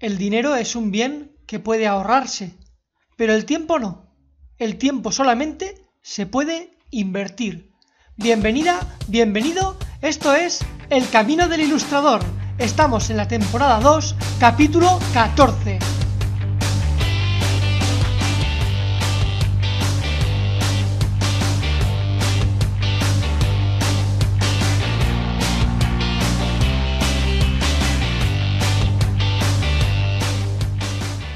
El dinero es un bien que puede ahorrarse, pero el tiempo no. El tiempo solamente se puede invertir. Bienvenida, bienvenido, esto es El Camino del Ilustrador. Estamos en la temporada 2, capítulo 14.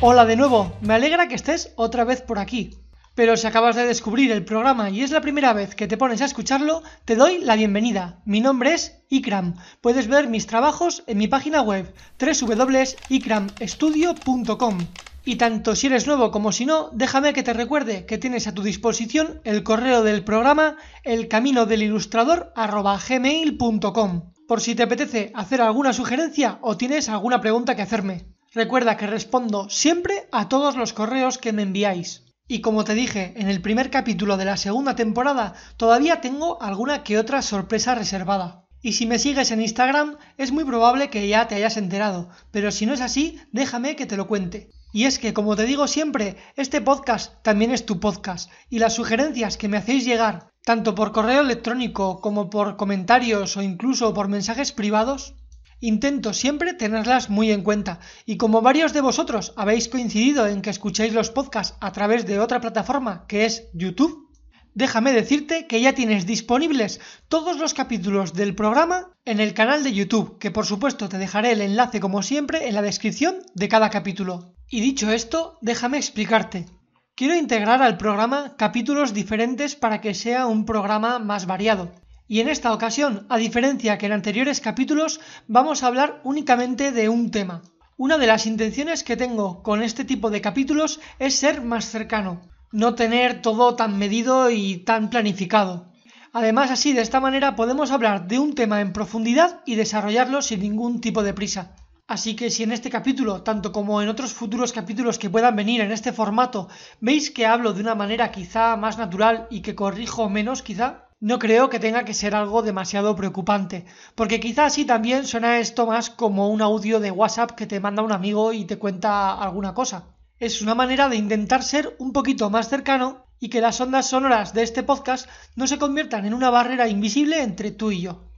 Hola de nuevo, me alegra que estés otra vez por aquí. Pero si acabas de descubrir el programa y es la primera vez que te pones a escucharlo, te doy la bienvenida. Mi nombre es Ikram. Puedes ver mis trabajos en mi página web www.ikramstudio.com. Y tanto si eres nuevo como si no, déjame que te recuerde que tienes a tu disposición el correo del programa elcaminodelilustrador.gmail.com por si te apetece hacer alguna sugerencia o tienes alguna pregunta que hacerme. Recuerda que respondo siempre a todos los correos que me enviáis. Y como te dije en el primer capítulo de la segunda temporada, todavía tengo alguna que otra sorpresa reservada. Y si me sigues en Instagram, es muy probable que ya te hayas enterado, pero si no es así, déjame que te lo cuente. Y es que, como te digo siempre, este podcast también es tu podcast, y las sugerencias que me hacéis llegar, tanto por correo electrónico como por comentarios o incluso por mensajes privados, Intento siempre tenerlas muy en cuenta y como varios de vosotros habéis coincidido en que escucháis los podcasts a través de otra plataforma que es YouTube, déjame decirte que ya tienes disponibles todos los capítulos del programa en el canal de YouTube, que por supuesto te dejaré el enlace como siempre en la descripción de cada capítulo. Y dicho esto, déjame explicarte. Quiero integrar al programa capítulos diferentes para que sea un programa más variado. Y en esta ocasión, a diferencia que en anteriores capítulos, vamos a hablar únicamente de un tema. Una de las intenciones que tengo con este tipo de capítulos es ser más cercano, no tener todo tan medido y tan planificado. Además, así de esta manera podemos hablar de un tema en profundidad y desarrollarlo sin ningún tipo de prisa. Así que si en este capítulo, tanto como en otros futuros capítulos que puedan venir en este formato, veis que hablo de una manera quizá más natural y que corrijo menos quizá, no creo que tenga que ser algo demasiado preocupante, porque quizás sí también suena esto más como un audio de WhatsApp que te manda un amigo y te cuenta alguna cosa. Es una manera de intentar ser un poquito más cercano y que las ondas sonoras de este podcast no se conviertan en una barrera invisible entre tú y yo.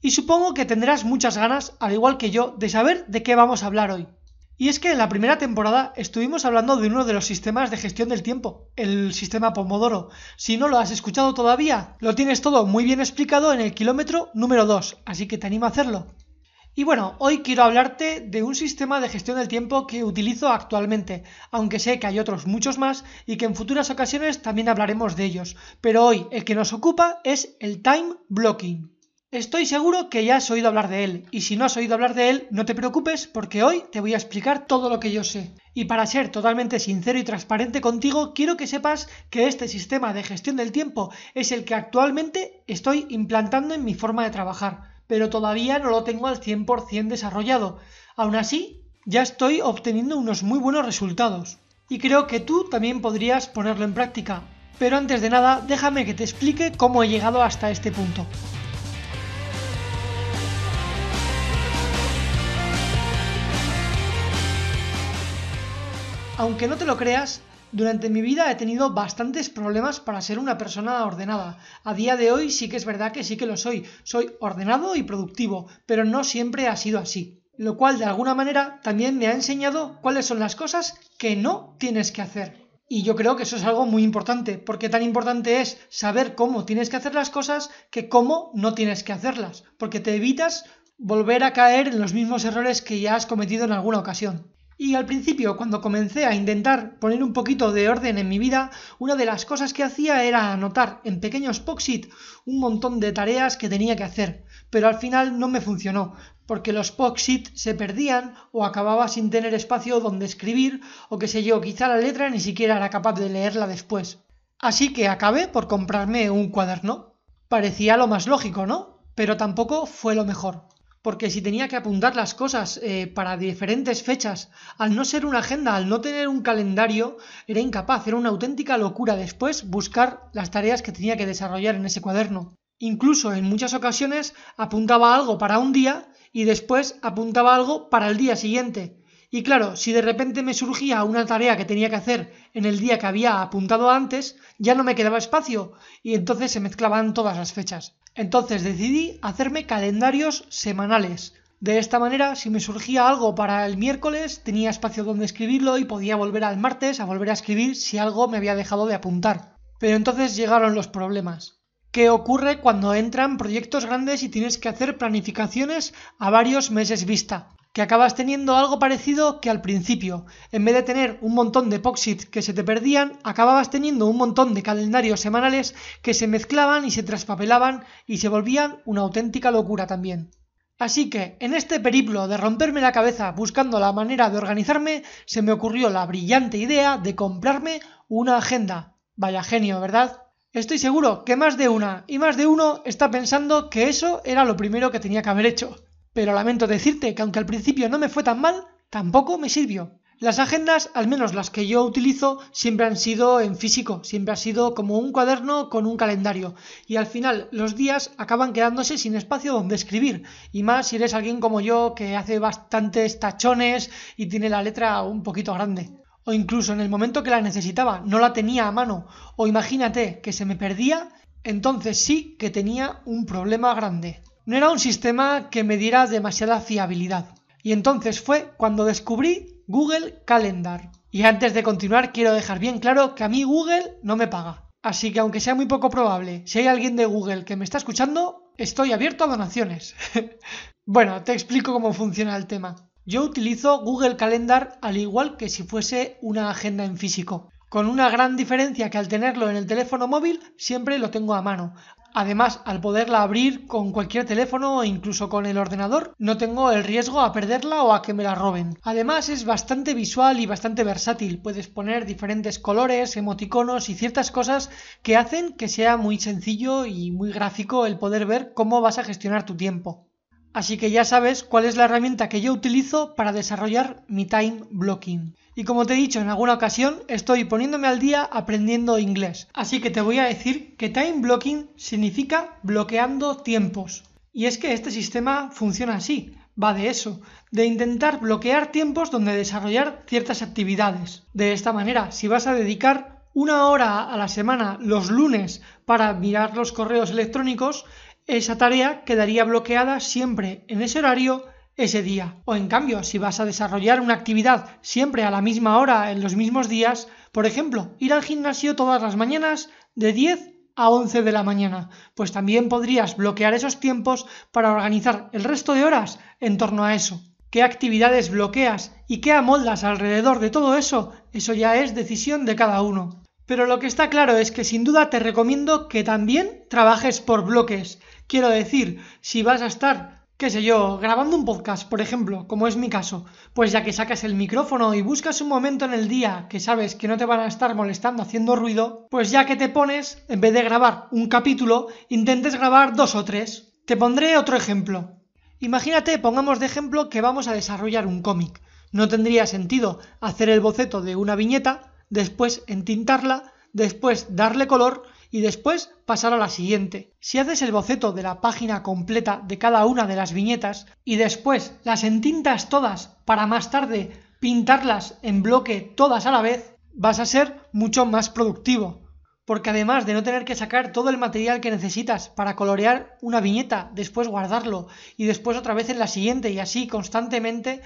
Y supongo que tendrás muchas ganas, al igual que yo, de saber de qué vamos a hablar hoy. Y es que en la primera temporada estuvimos hablando de uno de los sistemas de gestión del tiempo, el sistema Pomodoro. Si no lo has escuchado todavía, lo tienes todo muy bien explicado en el kilómetro número 2, así que te animo a hacerlo. Y bueno, hoy quiero hablarte de un sistema de gestión del tiempo que utilizo actualmente, aunque sé que hay otros muchos más y que en futuras ocasiones también hablaremos de ellos, pero hoy el que nos ocupa es el time blocking. Estoy seguro que ya has oído hablar de él, y si no has oído hablar de él, no te preocupes porque hoy te voy a explicar todo lo que yo sé. Y para ser totalmente sincero y transparente contigo, quiero que sepas que este sistema de gestión del tiempo es el que actualmente estoy implantando en mi forma de trabajar, pero todavía no lo tengo al 100% desarrollado. Aún así, ya estoy obteniendo unos muy buenos resultados. Y creo que tú también podrías ponerlo en práctica. Pero antes de nada, déjame que te explique cómo he llegado hasta este punto. Aunque no te lo creas, durante mi vida he tenido bastantes problemas para ser una persona ordenada. A día de hoy sí que es verdad que sí que lo soy. Soy ordenado y productivo, pero no siempre ha sido así. Lo cual de alguna manera también me ha enseñado cuáles son las cosas que no tienes que hacer. Y yo creo que eso es algo muy importante, porque tan importante es saber cómo tienes que hacer las cosas que cómo no tienes que hacerlas, porque te evitas volver a caer en los mismos errores que ya has cometido en alguna ocasión. Y al principio, cuando comencé a intentar poner un poquito de orden en mi vida, una de las cosas que hacía era anotar en pequeños poxit un montón de tareas que tenía que hacer, pero al final no me funcionó, porque los poxit se perdían o acababa sin tener espacio donde escribir, o que sé yo, quizá la letra ni siquiera era capaz de leerla después. Así que acabé por comprarme un cuaderno. Parecía lo más lógico, ¿no? Pero tampoco fue lo mejor porque si tenía que apuntar las cosas eh, para diferentes fechas, al no ser una agenda, al no tener un calendario, era incapaz, era una auténtica locura después buscar las tareas que tenía que desarrollar en ese cuaderno. Incluso en muchas ocasiones apuntaba algo para un día y después apuntaba algo para el día siguiente. Y claro, si de repente me surgía una tarea que tenía que hacer en el día que había apuntado antes, ya no me quedaba espacio y entonces se mezclaban todas las fechas. Entonces decidí hacerme calendarios semanales. De esta manera, si me surgía algo para el miércoles, tenía espacio donde escribirlo y podía volver al martes a volver a escribir si algo me había dejado de apuntar. Pero entonces llegaron los problemas. ¿Qué ocurre cuando entran proyectos grandes y tienes que hacer planificaciones a varios meses vista? Que acabas teniendo algo parecido que al principio. En vez de tener un montón de poxit que se te perdían, acababas teniendo un montón de calendarios semanales que se mezclaban y se traspapelaban y se volvían una auténtica locura también. Así que, en este periplo de romperme la cabeza buscando la manera de organizarme, se me ocurrió la brillante idea de comprarme una agenda. Vaya genio, ¿verdad? Estoy seguro que más de una y más de uno está pensando que eso era lo primero que tenía que haber hecho. Pero lamento decirte que aunque al principio no me fue tan mal, tampoco me sirvió. Las agendas, al menos las que yo utilizo, siempre han sido en físico, siempre ha sido como un cuaderno con un calendario. Y al final los días acaban quedándose sin espacio donde escribir. Y más si eres alguien como yo que hace bastantes tachones y tiene la letra un poquito grande o incluso en el momento que la necesitaba no la tenía a mano, o imagínate que se me perdía, entonces sí que tenía un problema grande. No era un sistema que me diera demasiada fiabilidad. Y entonces fue cuando descubrí Google Calendar. Y antes de continuar quiero dejar bien claro que a mí Google no me paga. Así que aunque sea muy poco probable, si hay alguien de Google que me está escuchando, estoy abierto a donaciones. bueno, te explico cómo funciona el tema. Yo utilizo Google Calendar al igual que si fuese una agenda en físico, con una gran diferencia que al tenerlo en el teléfono móvil siempre lo tengo a mano. Además, al poderla abrir con cualquier teléfono o incluso con el ordenador, no tengo el riesgo a perderla o a que me la roben. Además, es bastante visual y bastante versátil. Puedes poner diferentes colores, emoticonos y ciertas cosas que hacen que sea muy sencillo y muy gráfico el poder ver cómo vas a gestionar tu tiempo. Así que ya sabes cuál es la herramienta que yo utilizo para desarrollar mi time blocking. Y como te he dicho en alguna ocasión, estoy poniéndome al día aprendiendo inglés. Así que te voy a decir que time blocking significa bloqueando tiempos. Y es que este sistema funciona así, va de eso, de intentar bloquear tiempos donde desarrollar ciertas actividades. De esta manera, si vas a dedicar una hora a la semana los lunes para mirar los correos electrónicos, esa tarea quedaría bloqueada siempre en ese horario ese día. O en cambio, si vas a desarrollar una actividad siempre a la misma hora en los mismos días, por ejemplo, ir al gimnasio todas las mañanas de 10 a 11 de la mañana, pues también podrías bloquear esos tiempos para organizar el resto de horas en torno a eso. ¿Qué actividades bloqueas y qué amoldas alrededor de todo eso? Eso ya es decisión de cada uno. Pero lo que está claro es que sin duda te recomiendo que también trabajes por bloques Quiero decir, si vas a estar, qué sé yo, grabando un podcast, por ejemplo, como es mi caso, pues ya que sacas el micrófono y buscas un momento en el día que sabes que no te van a estar molestando haciendo ruido, pues ya que te pones, en vez de grabar un capítulo, intentes grabar dos o tres. Te pondré otro ejemplo. Imagínate, pongamos de ejemplo que vamos a desarrollar un cómic. No tendría sentido hacer el boceto de una viñeta, después entintarla, después darle color y después pasar a la siguiente. Si haces el boceto de la página completa de cada una de las viñetas y después las entintas todas para más tarde pintarlas en bloque todas a la vez, vas a ser mucho más productivo. Porque además de no tener que sacar todo el material que necesitas para colorear una viñeta, después guardarlo y después otra vez en la siguiente y así constantemente,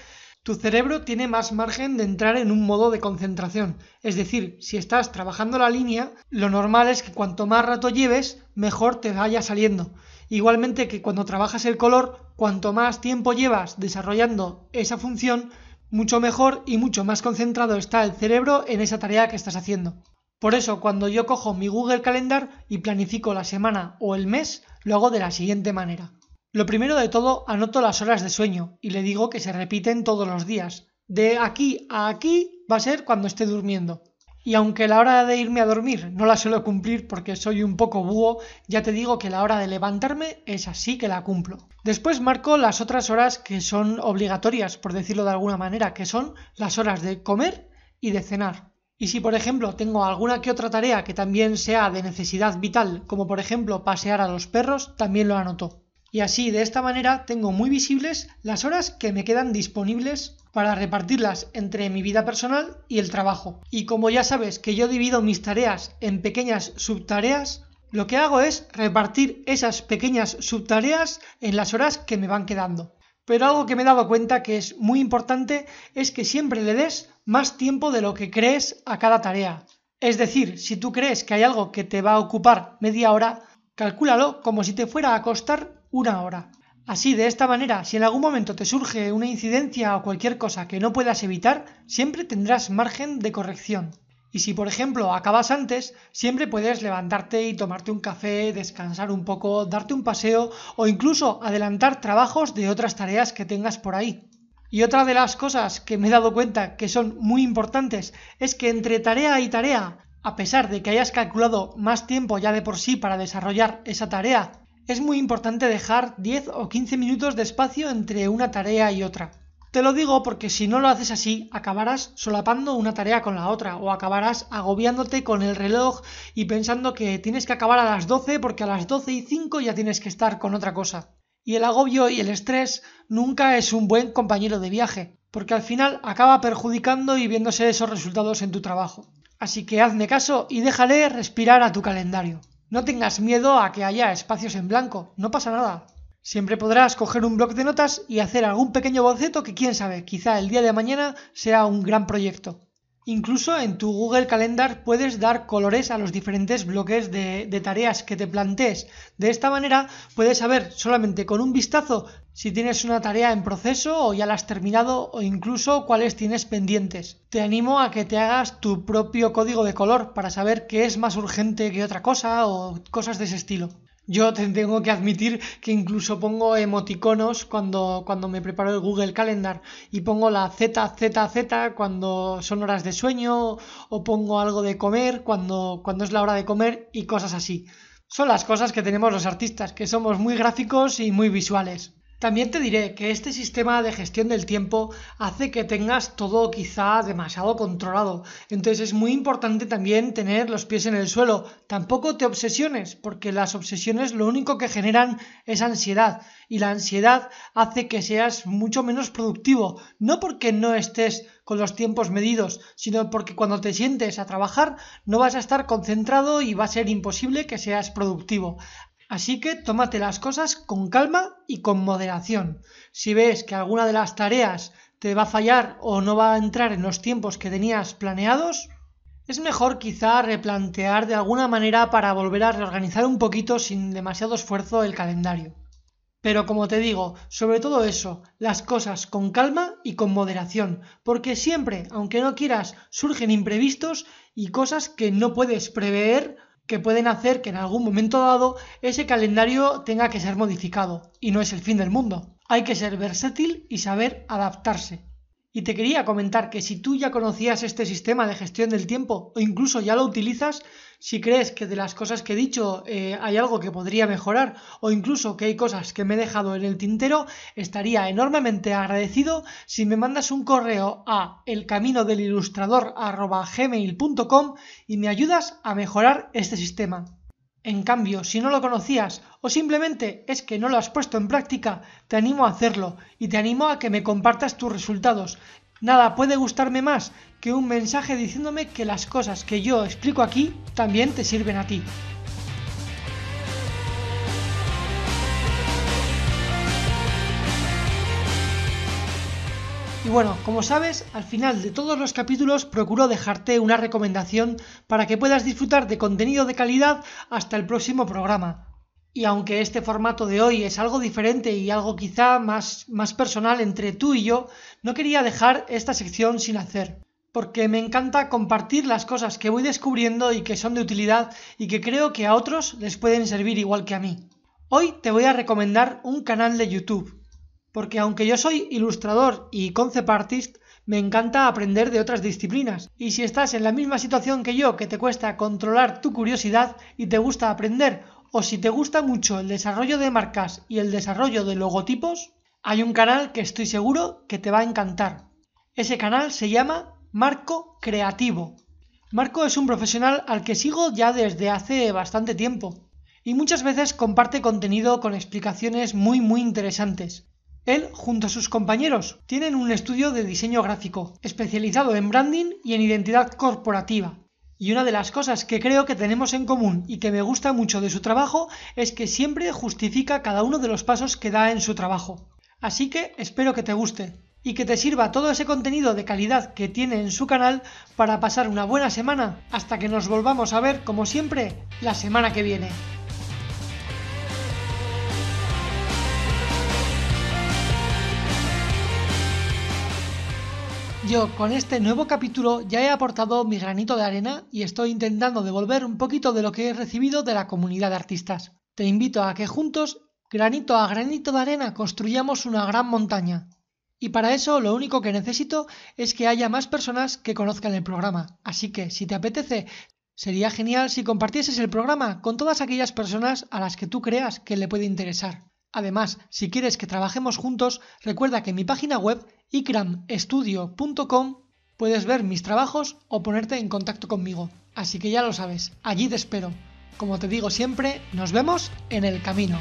tu cerebro tiene más margen de entrar en un modo de concentración. Es decir, si estás trabajando la línea, lo normal es que cuanto más rato lleves, mejor te vaya saliendo. Igualmente que cuando trabajas el color, cuanto más tiempo llevas desarrollando esa función, mucho mejor y mucho más concentrado está el cerebro en esa tarea que estás haciendo. Por eso, cuando yo cojo mi Google Calendar y planifico la semana o el mes, lo hago de la siguiente manera. Lo primero de todo, anoto las horas de sueño y le digo que se repiten todos los días. De aquí a aquí va a ser cuando esté durmiendo. Y aunque la hora de irme a dormir no la suelo cumplir porque soy un poco búho, ya te digo que la hora de levantarme es así que la cumplo. Después marco las otras horas que son obligatorias, por decirlo de alguna manera, que son las horas de comer y de cenar. Y si por ejemplo tengo alguna que otra tarea que también sea de necesidad vital, como por ejemplo pasear a los perros, también lo anoto. Y así de esta manera tengo muy visibles las horas que me quedan disponibles para repartirlas entre mi vida personal y el trabajo. Y como ya sabes que yo divido mis tareas en pequeñas subtareas, lo que hago es repartir esas pequeñas subtareas en las horas que me van quedando. Pero algo que me he dado cuenta que es muy importante es que siempre le des más tiempo de lo que crees a cada tarea. Es decir, si tú crees que hay algo que te va a ocupar media hora, calcúlalo como si te fuera a costar una hora. Así, de esta manera, si en algún momento te surge una incidencia o cualquier cosa que no puedas evitar, siempre tendrás margen de corrección. Y si, por ejemplo, acabas antes, siempre puedes levantarte y tomarte un café, descansar un poco, darte un paseo o incluso adelantar trabajos de otras tareas que tengas por ahí. Y otra de las cosas que me he dado cuenta que son muy importantes es que entre tarea y tarea, a pesar de que hayas calculado más tiempo ya de por sí para desarrollar esa tarea, es muy importante dejar 10 o 15 minutos de espacio entre una tarea y otra. Te lo digo porque si no lo haces así, acabarás solapando una tarea con la otra o acabarás agobiándote con el reloj y pensando que tienes que acabar a las 12 porque a las 12 y 5 ya tienes que estar con otra cosa. Y el agobio y el estrés nunca es un buen compañero de viaje, porque al final acaba perjudicando y viéndose esos resultados en tu trabajo. Así que hazme caso y déjale respirar a tu calendario. No tengas miedo a que haya espacios en blanco, no pasa nada. Siempre podrás coger un bloc de notas y hacer algún pequeño boceto que quién sabe, quizá el día de mañana sea un gran proyecto. Incluso en tu Google Calendar puedes dar colores a los diferentes bloques de, tareas que te plantees. De esta manera puedes saber solamente con un vistazo si tienes una tarea en proceso o ya la has terminado o incluso cuáles tienes pendientes. Te animo a que te hagas tu propio código de color para saber qué es más urgente que otra cosa o cosas de ese estilo. Yo tengo que admitir que incluso pongo emoticonos cuando, cuando me preparo el Google Calendar y pongo la ZZZ cuando son horas de sueño o pongo algo de comer cuando, cuando es la hora de comer y cosas así. Son las cosas que tenemos los artistas, que somos muy gráficos y muy visuales. También te diré que este sistema de gestión del tiempo hace que tengas todo quizá demasiado controlado. Entonces es muy importante también tener los pies en el suelo. Tampoco te obsesiones, porque las obsesiones lo único que generan es ansiedad. Y la ansiedad hace que seas mucho menos productivo. No porque no estés con los tiempos medidos, sino porque cuando te sientes a trabajar no vas a estar concentrado y va a ser imposible que seas productivo. Así que tómate las cosas con calma y con moderación. Si ves que alguna de las tareas te va a fallar o no va a entrar en los tiempos que tenías planeados, es mejor quizá replantear de alguna manera para volver a reorganizar un poquito sin demasiado esfuerzo el calendario. Pero como te digo, sobre todo eso, las cosas con calma y con moderación, porque siempre, aunque no quieras, surgen imprevistos y cosas que no puedes prever que pueden hacer que en algún momento dado ese calendario tenga que ser modificado. Y no es el fin del mundo. Hay que ser versátil y saber adaptarse. Y te quería comentar que si tú ya conocías este sistema de gestión del tiempo o incluso ya lo utilizas, si crees que de las cosas que he dicho eh, hay algo que podría mejorar o incluso que hay cosas que me he dejado en el tintero, estaría enormemente agradecido si me mandas un correo a elcaminodelilustrador.gmail.com y me ayudas a mejorar este sistema. En cambio, si no lo conocías o simplemente es que no lo has puesto en práctica, te animo a hacerlo y te animo a que me compartas tus resultados. Nada puede gustarme más que un mensaje diciéndome que las cosas que yo explico aquí también te sirven a ti. Y bueno, como sabes, al final de todos los capítulos procuro dejarte una recomendación para que puedas disfrutar de contenido de calidad hasta el próximo programa. Y aunque este formato de hoy es algo diferente y algo quizá más, más personal entre tú y yo, no quería dejar esta sección sin hacer porque me encanta compartir las cosas que voy descubriendo y que son de utilidad y que creo que a otros les pueden servir igual que a mí. Hoy te voy a recomendar un canal de YouTube porque aunque yo soy ilustrador y concept artist, me encanta aprender de otras disciplinas. Y si estás en la misma situación que yo, que te cuesta controlar tu curiosidad y te gusta aprender, o si te gusta mucho el desarrollo de marcas y el desarrollo de logotipos, hay un canal que estoy seguro que te va a encantar. Ese canal se llama Marco Creativo. Marco es un profesional al que sigo ya desde hace bastante tiempo y muchas veces comparte contenido con explicaciones muy muy interesantes. Él, junto a sus compañeros, tienen un estudio de diseño gráfico, especializado en branding y en identidad corporativa. Y una de las cosas que creo que tenemos en común y que me gusta mucho de su trabajo es que siempre justifica cada uno de los pasos que da en su trabajo. Así que espero que te guste y que te sirva todo ese contenido de calidad que tiene en su canal para pasar una buena semana hasta que nos volvamos a ver como siempre la semana que viene. Yo con este nuevo capítulo ya he aportado mi granito de arena y estoy intentando devolver un poquito de lo que he recibido de la comunidad de artistas. Te invito a que juntos, granito a granito de arena, construyamos una gran montaña. Y para eso lo único que necesito es que haya más personas que conozcan el programa. Así que si te apetece, sería genial si compartieses el programa con todas aquellas personas a las que tú creas que le puede interesar. Además, si quieres que trabajemos juntos, recuerda que en mi página web ikramstudio.com puedes ver mis trabajos o ponerte en contacto conmigo. Así que ya lo sabes, allí te espero. Como te digo siempre, nos vemos en el camino.